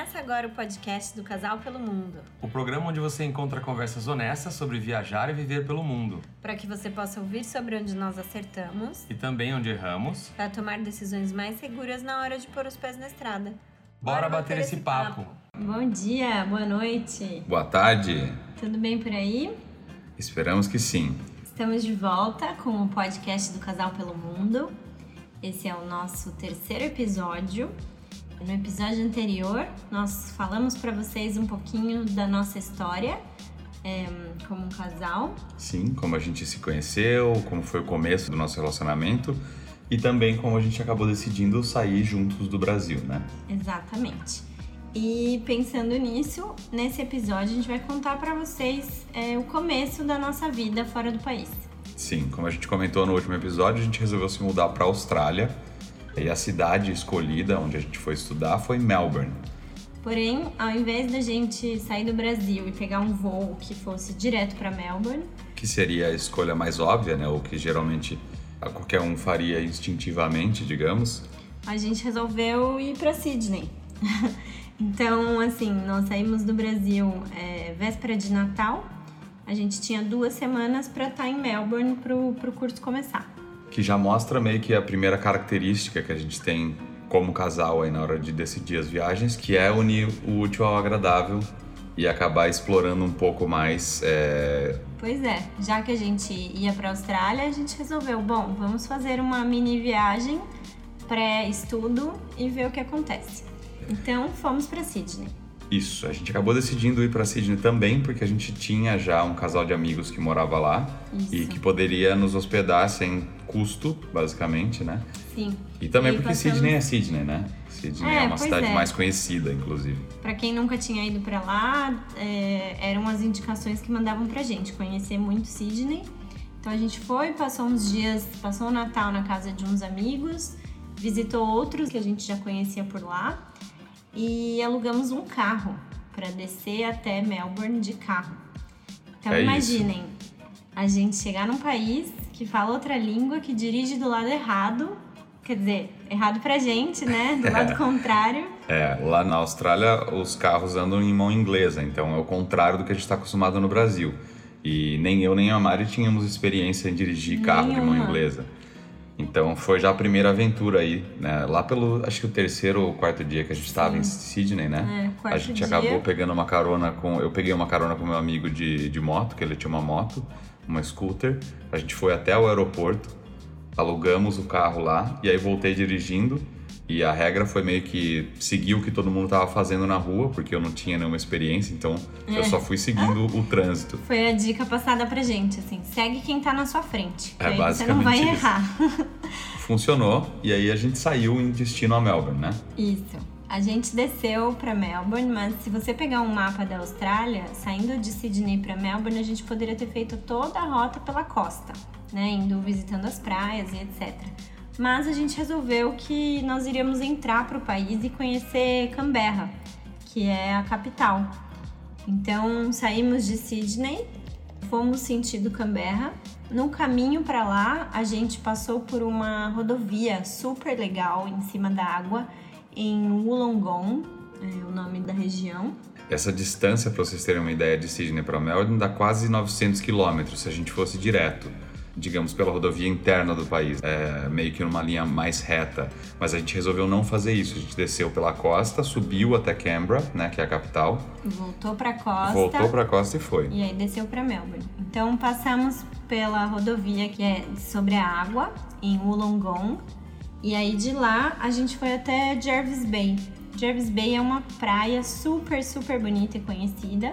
Começa agora o podcast do Casal pelo Mundo. O programa onde você encontra conversas honestas sobre viajar e viver pelo mundo. Para que você possa ouvir sobre onde nós acertamos. E também onde erramos. Para tomar decisões mais seguras na hora de pôr os pés na estrada. Bora, Bora bater, bater, esse papo. papo. Bom dia, boa noite. Boa tarde. Tudo bem por aí? Esperamos que sim. Estamos de volta com o podcast do Casal pelo Mundo. Esse é o nosso terceiro episódio no episódio anterior, nós falamos para vocês um pouquinho da nossa história é, como um casal. Sim, como a gente se conheceu, como foi o começo do nosso relacionamento e também como a gente acabou decidindo sair juntos do Brasil, né? Exatamente. E pensando nisso, nesse episódio a gente vai contar para vocês é, o começo da nossa vida fora do país. Sim, como a gente comentou no último episódio, a gente resolveu se mudar para a Austrália e a cidade escolhida onde a gente foi estudar foi Melbourne. Porém, ao invés da gente sair do Brasil e pegar um voo que fosse direto para Melbourne, que seria a escolha mais óbvia, né, ou que geralmente qualquer um faria instintivamente, digamos, a gente resolveu ir para Sydney. então, assim, nós saímos do Brasil é, véspera de Natal. A gente tinha duas semanas para estar tá em Melbourne para o curso começar que já mostra meio que a primeira característica que a gente tem como casal aí na hora de decidir as viagens, que é unir o útil ao agradável e acabar explorando um pouco mais. É... Pois é, já que a gente ia para a Austrália, a gente resolveu, bom, vamos fazer uma mini viagem pré-estudo e ver o que acontece. Então fomos para Sydney. Isso, a gente acabou decidindo ir para Sydney também porque a gente tinha já um casal de amigos que morava lá Isso. e que poderia nos hospedar sem custo, basicamente, né? Sim. E também e porque passamos... Sydney é Sydney, né? Sydney é, é uma cidade é. mais conhecida, inclusive. Para quem nunca tinha ido para lá, é, eram as indicações que mandavam pra gente conhecer muito Sydney. Então a gente foi, passou uns dias, passou o Natal na casa de uns amigos, visitou outros que a gente já conhecia por lá e alugamos um carro para descer até Melbourne de carro. Então é imaginem, isso. a gente chegar num país que fala outra língua, que dirige do lado errado, quer dizer, errado pra gente, né? Do lado contrário. É, lá na Austrália os carros andam em mão inglesa, então é o contrário do que a gente está acostumado no Brasil. E nem eu nem a Mari tínhamos experiência em dirigir carro Nenhuma. de mão inglesa. Então foi já a primeira aventura aí, né? Lá pelo, acho que o terceiro ou quarto dia que a gente estava em Sydney, né? É, a gente dia. acabou pegando uma carona com, eu peguei uma carona com meu amigo de, de moto, que ele tinha uma moto, uma scooter. A gente foi até o aeroporto, alugamos o carro lá e aí voltei dirigindo. E a regra foi meio que seguir o que todo mundo estava fazendo na rua, porque eu não tinha nenhuma experiência, então é. eu só fui seguindo o trânsito. Foi a dica passada pra gente, assim, segue quem tá na sua frente. É, basicamente você não vai isso. errar. Funcionou, e aí a gente saiu em destino a Melbourne, né? Isso. A gente desceu para Melbourne, mas se você pegar um mapa da Austrália, saindo de Sydney para Melbourne, a gente poderia ter feito toda a rota pela costa, né, indo visitando as praias e etc mas a gente resolveu que nós iríamos entrar para o país e conhecer Canberra, que é a capital. Então saímos de Sydney, fomos sentido Canberra. No caminho para lá, a gente passou por uma rodovia super legal em cima da água em Wollongong, é o nome da região. Essa distância, para vocês terem uma ideia, de Sydney para Melbourne dá quase 900 quilômetros se a gente fosse direto digamos, pela rodovia interna do país, é, meio que numa linha mais reta. Mas a gente resolveu não fazer isso. A gente desceu pela costa, subiu até Canberra, né, que é a capital. Voltou para costa. Voltou para costa e foi. E aí desceu para Melbourne. Então passamos pela rodovia que é sobre a água em Wollongong. E aí de lá a gente foi até Jervis Bay. Jervis Bay é uma praia super, super bonita e conhecida.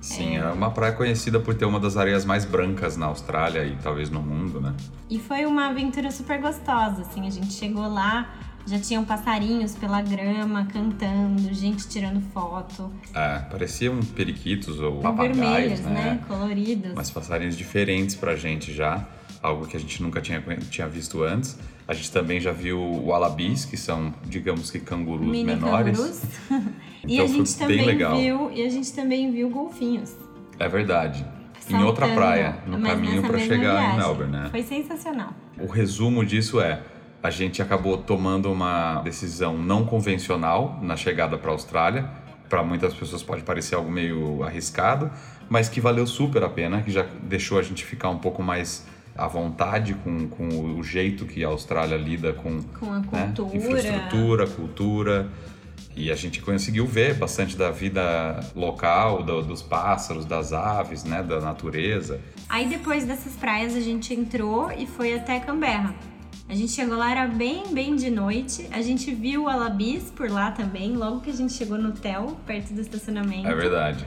Sim, é... é uma praia conhecida por ter uma das areias mais brancas na Austrália e talvez no mundo, né? E foi uma aventura super gostosa, assim, a gente chegou lá, já tinham passarinhos pela grama cantando, gente tirando foto. É, pareciam periquitos ou papagaios, né? né? Coloridos. Mas passarinhos diferentes pra gente já, algo que a gente nunca tinha, tinha visto antes. A gente também já viu wallabies, que são, digamos que cangurus Mini menores. Cangurus. Então e a gente também legal. viu e a gente também viu golfinhos. É verdade. Saltando, em outra praia, no caminho para chegar viagem. em Melbourne, né? Foi sensacional. O resumo disso é a gente acabou tomando uma decisão não convencional na chegada para a Austrália, para muitas pessoas pode parecer algo meio arriscado, mas que valeu super a pena, que já deixou a gente ficar um pouco mais à vontade com, com o jeito que a Austrália lida com, Com a né, cultura. infraestrutura, cultura. E a gente conseguiu ver bastante da vida local, do- dos pássaros, das aves, né, da natureza. Aí depois dessas praias a gente entrou e foi até Canberra. A gente chegou lá, era bem, bem de noite. A gente viu o Alabis por lá também, logo que a gente chegou no hotel, perto do estacionamento. É verdade.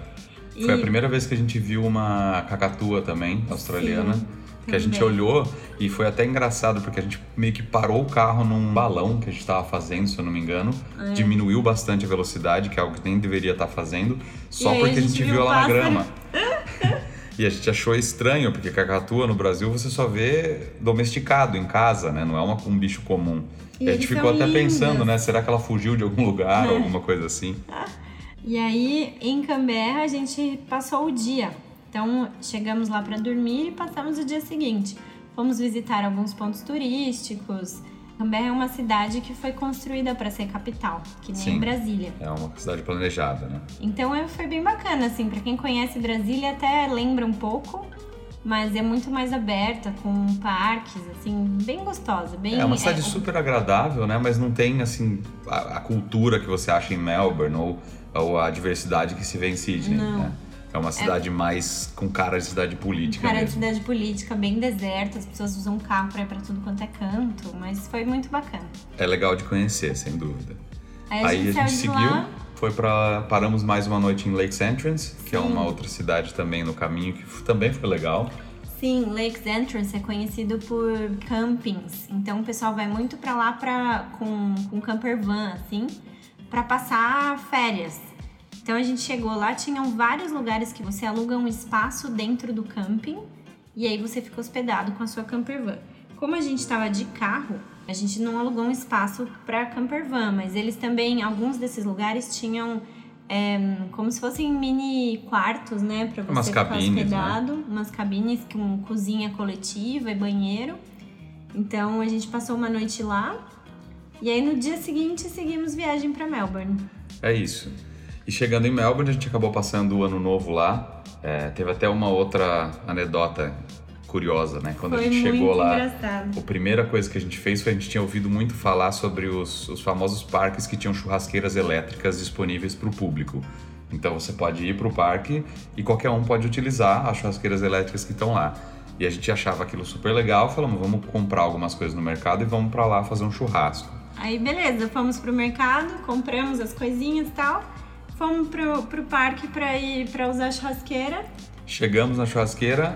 E- Foi a primeira vez que a gente viu uma cacatua também, australiana. Sim, que a gente olhou e foi até engraçado, porque a gente meio que parou o carro num balão que a gente estava fazendo, se eu não me engano. É. Diminuiu bastante a velocidade, que é algo que nem deveria estar fazendo, só aí porque a a gente gente viu viu ela na grama. E a gente achou estranho, porque cacatua no Brasil você só vê domesticado em casa, né? Não é uma, um bicho comum. E E, a gente ficou até pensando, né? Será que ela fugiu de algum lugar ou É. alguma coisa assim? E aí, em Canberra, a gente passou o dia. Então, chegamos lá para dormir e passamos o dia seguinte. Fomos visitar alguns pontos turísticos. Canberra é uma cidade que foi construída para ser capital, que nem Sim. Brasília. É uma cidade planejada, né? Então, é- foi bem bacana, assim. Para quem conhece Brasília, até lembra um pouco. Mas é muito mais aberta, com parques, assim, bem gostosa. Bem, É uma cidade super agradável, né? Mas não tem, assim, a, a cultura que você acha em Melbourne ou, ou a diversidade que se vê em Sydney, Não. né? É uma cidade mais com cara de cidade política Cara de mesmo. cidade política, bem deserta, as pessoas usam carro pra ir pra tudo quanto é canto, mas foi muito bacana. É legal de conhecer, sem dúvida. Aí a Aí gente a gente de seguiu, lá, foi para paramos mais uma noite em Lakes Entrance, que é Sim. uma outra cidade também no caminho que também foi legal. sim, Lakes Entrance é conhecido por campings, então o pessoal vai muito pra lá pra, com, com camper van, assim, pra passar férias. Então a gente chegou lá, tinham vários lugares que você aluga um espaço dentro do camping e aí você fica hospedado com a sua camper van. Como a gente estava de carro, a gente não alugou um espaço para camper van, mas eles também, alguns desses lugares tinham é, como se fossem mini quartos, né, para você Umas ficar cabines, né? hospedado, umas cabines com cozinha coletiva e banheiro. Então a gente passou uma noite lá e aí no dia seguinte seguimos viagem para Melbourne. É isso. E chegando em Melbourne, a gente acabou passando o ano novo lá. É, teve até uma outra anedota curiosa, né? Quando Foi a gente chegou lá, engraçado. a primeira coisa que a gente fez foi a gente tinha ouvido muito falar sobre os, os famosos parques que tinham churrasqueiras elétricas disponíveis para o público. Então você pode ir para o parque e qualquer um pode utilizar as churrasqueiras elétricas que estão lá. E a gente achava aquilo super legal, falamos, vamos comprar algumas coisas no mercado e vamos para lá fazer um churrasco. Aí beleza, fomos pro mercado, compramos as coisinhas e tal. Fomos pro, pro parque pra ir para usar a churrasqueira. Chegamos na churrasqueira,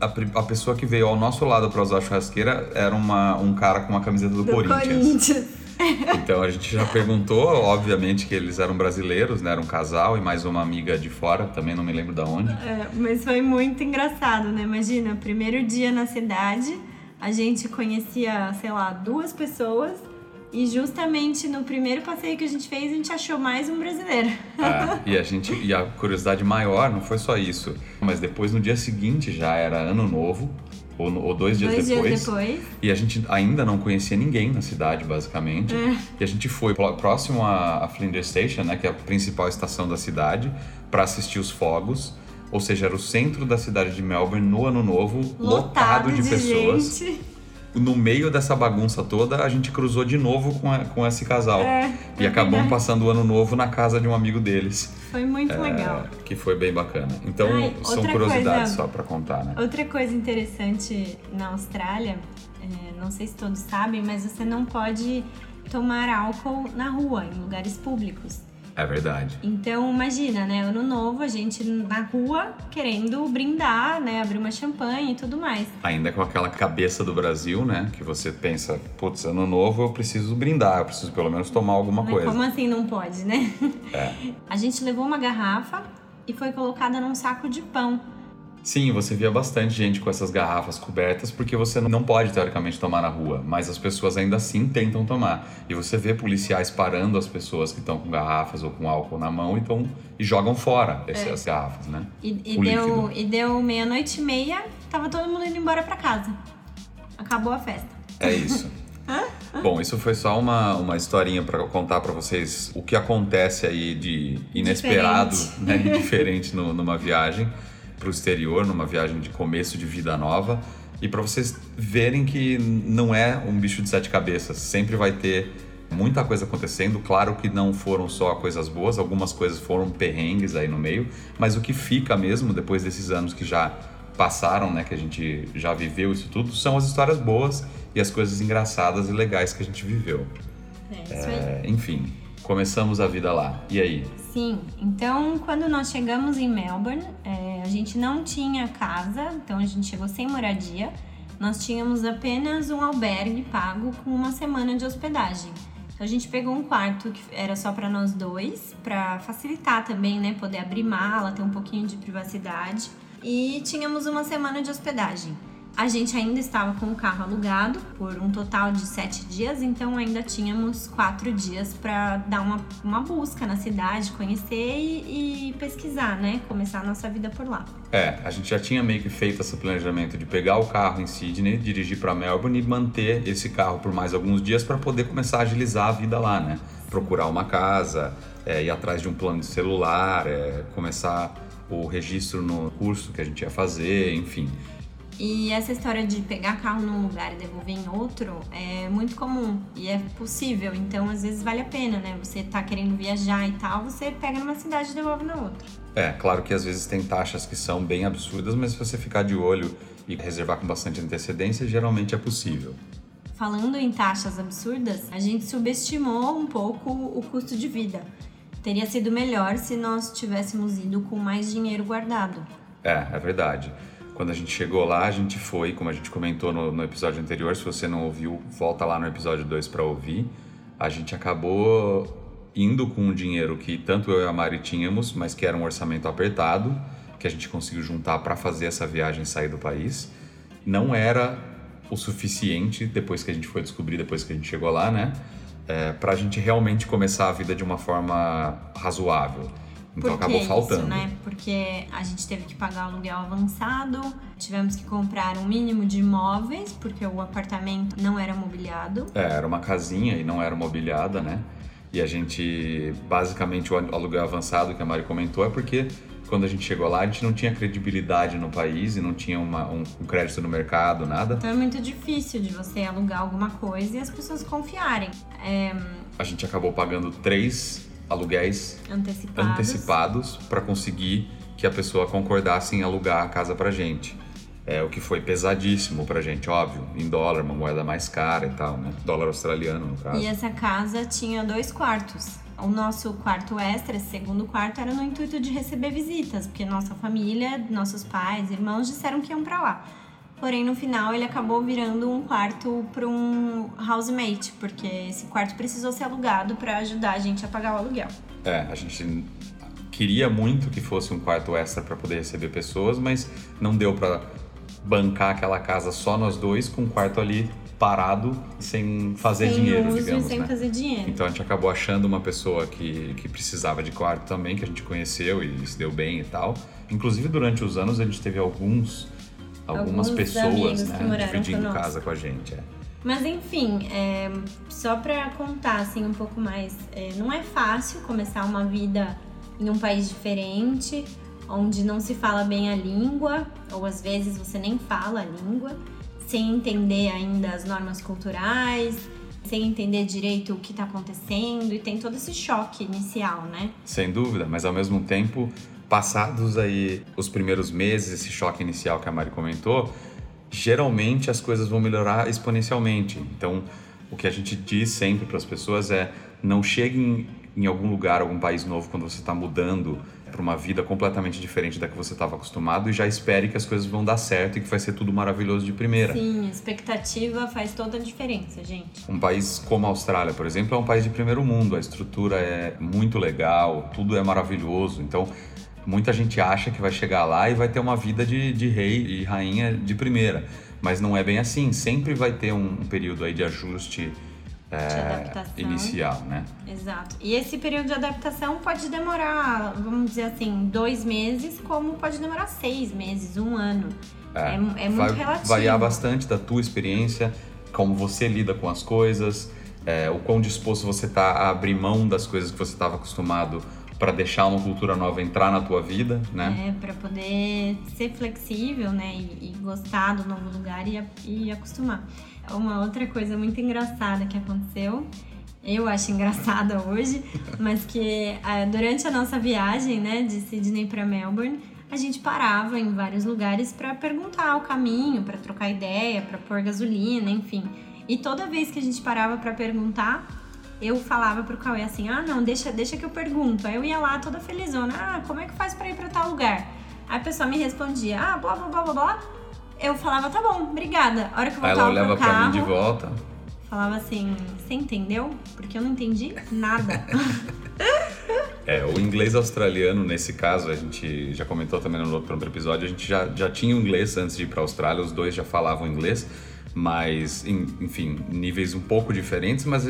a, a pessoa que veio ao nosso lado para usar a churrasqueira era uma, um cara com uma camiseta do, Do Corinthians. Corinthians. Então a gente já perguntou, obviamente que eles eram brasileiros, né? Era um casal e mais uma amiga de fora, também não me lembro da onde. É, mas foi muito engraçado, né? Imagina, primeiro dia na cidade, a gente conhecia, sei lá, duas pessoas. E justamente no primeiro passeio que a gente fez, a gente achou mais um brasileiro. É, e a gente e a curiosidade maior não foi só isso, mas depois no dia seguinte já era ano novo ou, ou dois dias Dois depois. dias depois. E a gente ainda não conhecia ninguém na cidade, basicamente. É. E a gente foi pró- próximo à, à Flinders Station, né, que é a principal estação da cidade, para assistir os fogos. Ou seja, era o centro da cidade de Melbourne no ano novo, lotado, de, pessoas. gente. No meio dessa bagunça toda, a gente cruzou de novo com, a- com esse casal. É, e é acabamos verdade. passando o ano novo na casa de um amigo deles. Foi muito É, legal. que foi bem bacana. Então, Ai, são curiosidades coisa- só para contar, né? Outra coisa interessante na Austrália, é, não sei se todos sabem, mas você não pode tomar álcool na rua, em lugares públicos. É verdade. Então, imagina, né? Ano novo, a gente na rua querendo brindar, né? Abrir uma champanhe e tudo mais. Ainda com aquela cabeça do Brasil, né? Que você pensa, putz, ano novo eu preciso brindar, eu preciso pelo menos tomar alguma Mas coisa. como assim não pode, né? É. A gente levou uma garrafa e foi colocada num saco de pão. Sim, você via bastante gente com essas garrafas cobertas porque você não pode, teoricamente, tomar na rua, mas as pessoas ainda assim tentam tomar. E você vê policiais parando as pessoas que estão com garrafas ou com álcool na mão e, tão, e jogam fora essas garrafas, né? E, e deu, e deu meia-noite e meia, tava todo mundo indo embora pra casa. Acabou a festa. É isso. Bom, isso foi só uma, uma historinha para contar para vocês o que acontece aí de inesperado Diferente. né, diferente no- numa viagem para o exterior, numa viagem de começo de vida nova. E para vocês verem que não é um bicho de sete cabeças, sempre vai ter muita coisa acontecendo. Claro que não foram só coisas boas, algumas coisas foram perrengues aí no meio, mas o que fica mesmo depois desses anos que já passaram, né, que a gente já viveu isso tudo, são as histórias boas e as coisas engraçadas e legais que a gente viveu. É isso aí. É, enfim, começamos a vida lá. E aí? Sim, então quando nós chegamos em Melbourne, é, gente não tinha casa, então a gente chegou sem moradia. Nós tínhamos apenas um albergue pago com uma semana de hospedagem. Então a gente pegou um quarto que era só para nós dois, para facilitar também, né, poder abrir mala, ter um pouquinho de privacidade. E tínhamos uma semana de hospedagem. A gente ainda estava com o carro alugado por um total de sete dias, então ainda tínhamos quatro dias para dar uma, uma busca na cidade, conhecer e, e pesquisar, né? Começar a nossa vida por lá. É, a gente já tinha meio que feito esse planejamento de pegar o carro em Sydney, dirigir para Melbourne e manter esse carro por mais alguns dias para poder começar a agilizar a vida lá, né? Procurar uma casa, é, ir atrás de um plano de celular, é, começar o registro no curso que a gente ia fazer, enfim. E essa história de pegar carro num lugar e devolver em outro é muito comum e é possível, então às vezes vale a pena, né? Você tá querendo viajar e tal, você pega numa cidade e devolve na outra. É, claro que às vezes tem taxas que são bem absurdas, mas se você ficar de olho e reservar com bastante antecedência, geralmente é possível. Falando em taxas absurdas, a gente subestimou um pouco o custo de vida. Teria sido melhor se nós tivéssemos ido com mais dinheiro guardado. É, é verdade. Quando a gente chegou lá, a gente foi, como a gente comentou no, no episódio anterior, se você não ouviu, volta lá no episódio 2 para ouvir. A gente acabou indo com um dinheiro que tanto eu e a Mari tínhamos, mas que era um orçamento apertado, que a gente conseguiu juntar para fazer essa viagem sair do país. Não era o suficiente, depois que a gente foi descobrir, depois que a gente chegou lá, né? É, para a gente realmente começar a vida de uma forma razoável. Então Por acabou faltando. Isso, né? Porque a gente teve que pagar aluguel avançado, tivemos que comprar um mínimo de imóveis, porque o apartamento não era mobiliado. É, era uma casinha e não era mobiliada, né? E a gente, basicamente, o aluguel avançado que a Mari comentou é porque quando a gente chegou lá, a gente não tinha credibilidade no país e não tinha uma- um, um crédito no mercado, nada. Então é muito difícil de você alugar alguma coisa e as pessoas confiarem. É, A gente acabou pagando três aluguéis antecipados. antecipados para conseguir que a pessoa concordasse em alugar a casa pra gente. É, o que foi pesadíssimo pra gente, óbvio, em dólar, uma moeda mais cara e tal, né? Dólar australiano, no caso. E essa casa tinha dois quartos. O nosso quarto extra, esse segundo quarto, era no intuito de receber visitas, porque nossa família, nossos pais, irmãos disseram que iam pra lá. Porém, no final, ele acabou virando um quarto para um housemate, porque esse quarto precisou ser alugado para ajudar a gente a pagar o aluguel. É, a gente queria muito que fosse um quarto extra para poder receber pessoas, mas não deu para bancar aquela casa só nós dois com um quarto ali parado sem fazer sem dinheiro, uso digamos, e sem né? fazer dinheiro. Então a gente acabou achando uma pessoa que, que precisava de quarto também, que a gente conheceu e se deu bem e tal. Inclusive durante os anos a gente teve alguns algumas Alguns pessoas, né, dividindo conosco. casa com a gente. é. Mas enfim, é, só pra contar assim um pouco mais, é, não é fácil começar uma vida em um país diferente, onde não se fala bem a língua, ou às vezes você nem fala a língua, sem entender ainda as normas culturais, sem entender direito o que tá acontecendo, e tem todo esse choque inicial, né? Sem dúvida, mas ao mesmo tempo, passados aí os primeiros meses, esse choque inicial que a Mari comentou, geralmente as coisas vão melhorar exponencialmente. Então, o que a gente diz sempre para as pessoas é não cheguem em algum lugar, algum país novo quando você está mudando para uma vida completamente diferente da que você estava acostumado e já espere que as coisas vão dar certo e que vai ser tudo maravilhoso de primeira. Sim, a expectativa faz toda a diferença, gente. Um país como a Austrália, por exemplo, é um país de primeiro mundo. A estrutura é muito legal, tudo é maravilhoso. Então, muita gente acha que vai chegar lá e vai ter uma vida de, de rei e rainha de primeira. Mas não é bem assim. Sempre vai ter um, um período aí de ajuste é, inicial, né? Exato. E esse período de adaptação pode demorar, vamos dizer assim, dois meses, como pode demorar seis meses, um ano. É, é muito vai relativo. variar bastante da tua experiência, como você lida com as coisas, é, o quão disposto você está a abrir mão das coisas que você estava acostumado para deixar uma cultura nova entrar na tua vida, né? É, para poder ser flexível, né? E, e, gostar do novo lugar e, e acostumar. Uma outra coisa muito engraçada que aconteceu eu acho engraçada hoje, mas que uh, durante a nossa viagem, né, de Sydney para Melbourne, a gente parava em vários lugares para perguntar o caminho, para trocar ideia, para pôr gasolina, enfim. E toda vez que a gente parava para perguntar, eu falava pro Cauê assim: "Ah, não, deixa, deixa que eu pergunto". Aí eu ia lá toda felizona: "Ah, como é que faz para ir para tal lugar?". Aí a pessoa me respondia: "Ah, blá blá blá blá blá". Eu falava: "Tá bom, obrigada". A hora que eu voltava ela olhava pro carro, pra mim de volta. Falava assim: "Você entendeu? Porque eu não entendi nada". É, o inglês australiano, nesse caso, a gente já comentou também no outro episódio, a gente já, já tinha inglês antes de ir para a Austrália, os dois já falavam inglês, mas, enfim, níveis um pouco diferentes, mas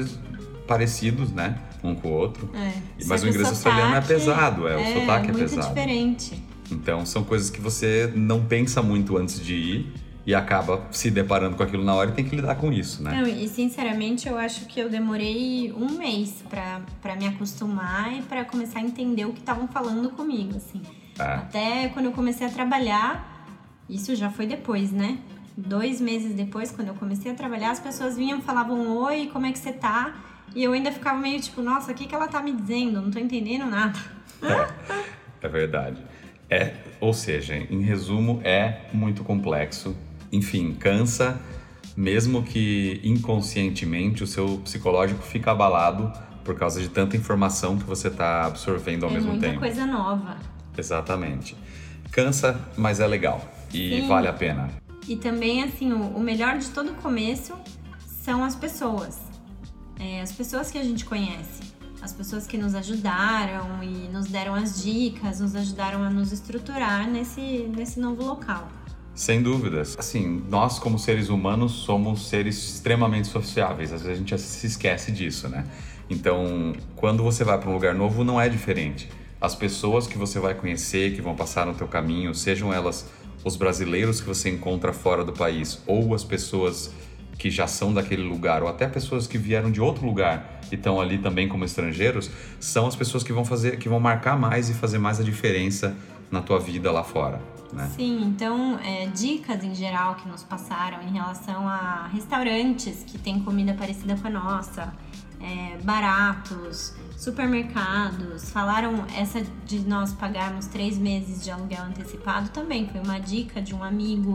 parecidos, né? Um com o outro. É, mas o inglês australiano é pesado, é, o é, sotaque é muito pesado. diferente. Então, são coisas que você não pensa muito antes de ir e acaba se deparando com aquilo na hora e tem que lidar com isso, né? Não, e sinceramente eu acho que eu demorei um mês para me acostumar e para começar a entender o que estavam falando comigo, assim. É. Até quando eu comecei a trabalhar, isso já foi depois, né? Dois meses depois, quando eu comecei a trabalhar, as pessoas vinham, falavam oi, como é que você tá? E eu ainda ficava meio tipo, nossa, o que, que ela tá me dizendo? Não tô entendendo nada. É, é verdade. É, ou seja, em resumo, é muito complexo enfim, cansa, mesmo que inconscientemente o seu psicológico fica abalado por causa de tanta informação que você está absorvendo ao é mesmo muita tempo. coisa nova. Exatamente. Cansa, mas é legal e Sim. vale a pena. E também, assim, o, o melhor de todo começo são as pessoas. É, as pessoas que a gente conhece. As pessoas que nos ajudaram e nos deram as dicas, nos ajudaram a nos estruturar nesse, nesse novo local. Sem dúvidas. Assim, nós como seres humanos somos seres extremamente sociáveis. Às vezes a gente se esquece disso, né? Então, quando você vai para um lugar novo, não é diferente. As pessoas que você vai conhecer, que vão passar no teu caminho, sejam elas os brasileiros que você encontra fora do país ou as pessoas que já são daquele lugar ou até pessoas que vieram de outro lugar e estão ali também como estrangeiros, são as pessoas que vão fazer, que vão marcar mais e fazer mais a diferença na tua vida lá fora. Né? Sim, então é, dicas em geral que nos passaram em relação a restaurantes que têm comida parecida com a nossa, é, baratos, supermercados. Falaram essa de nós pagarmos três meses de aluguel antecipado também foi uma dica de um amigo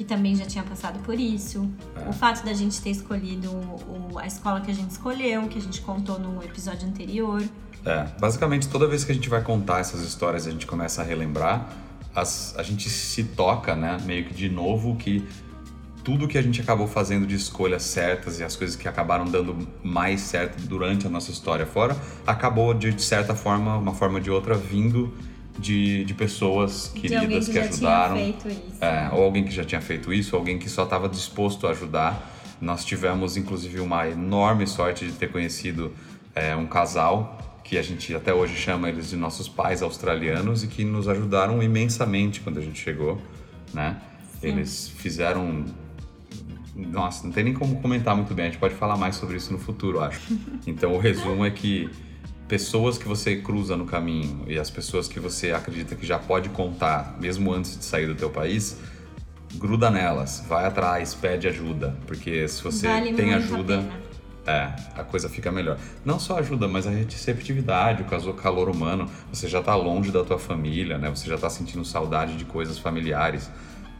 que também já tinha passado por isso. É. O fato da gente ter escolhido o, a escola que a gente escolheu, que a gente contou no episódio anterior. É, basicamente toda vez que a gente vai contar essas histórias, a gente começa a relembrar as, a gente se toca, né, meio que de novo que tudo que a gente acabou fazendo de escolhas certas e as coisas que acabaram dando mais certo durante a nossa história fora, acabou de certa forma, uma forma ou de outra, vindo de, de pessoas queridas que, que ajudaram. É, ou alguém que já tinha feito isso, ou alguém que só estava disposto a ajudar. Nós tivemos, inclusive, uma enorme sorte de ter conhecido é, um casal que a gente até hoje chama eles de nossos pais australianos e que nos ajudaram imensamente quando a gente chegou, né? Sim. Eles fizeram nossa, não tem nem como comentar muito bem, a gente pode falar mais sobre isso no futuro, acho. Então, o resumo é que pessoas que você cruza no caminho e as pessoas que você acredita que já pode contar, mesmo antes de sair do teu país, gruda nelas, vai atrás, pede ajuda, porque se você vale tem ajuda, é, a coisa fica melhor. Não só ajuda, mas a receptividade, o calor humano. Você já está longe da tua família, né? Você já está sentindo saudade de coisas familiares.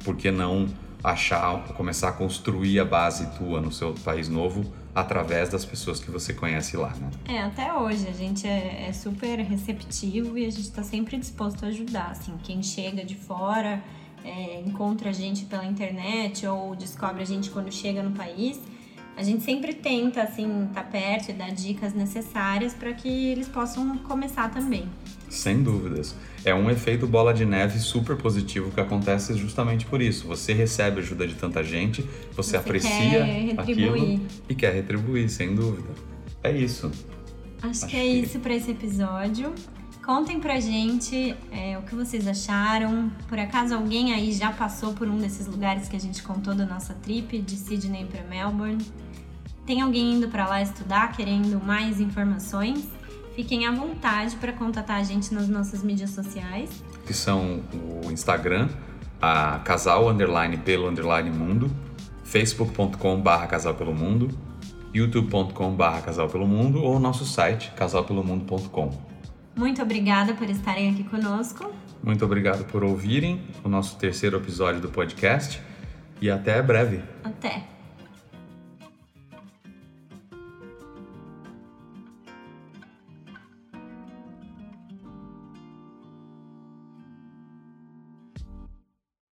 Por que não achar, começar a construir a base tua no seu país novo através das pessoas que você conhece lá, né? É, até hoje a gente é, é super receptivo e a gente está sempre disposto a ajudar. Assim, quem chega de fora, é, encontra a gente pela internet ou descobre a gente quando chega no país a gente sempre tenta, assim, estar tá perto e dar dicas necessárias para que eles possam começar também. Sem dúvidas. É um efeito bola de neve super positivo que acontece justamente por isso. Você recebe ajuda de tanta gente, você, você aprecia aquilo e quer retribuir, sem dúvida. É isso. Acho, Acho que é que... isso para esse episódio. Contem pra gente é, o que vocês acharam. Por acaso alguém aí já passou por um desses lugares que a gente contou da nossa trip, de Sydney para Melbourne? Tem alguém indo para lá estudar, querendo mais informações? Fiquem à vontade para contatar a gente nas nossas mídias sociais. Que são o Instagram, a casal underline pelo underline mundo, facebook.com barra casal pelo mundo, youtube.com barra casal pelo mundo ou nosso site casalpelomundo.com. Muito obrigada por estarem aqui conosco. Muito obrigado por ouvirem o nosso terceiro episódio do podcast e até breve. Até.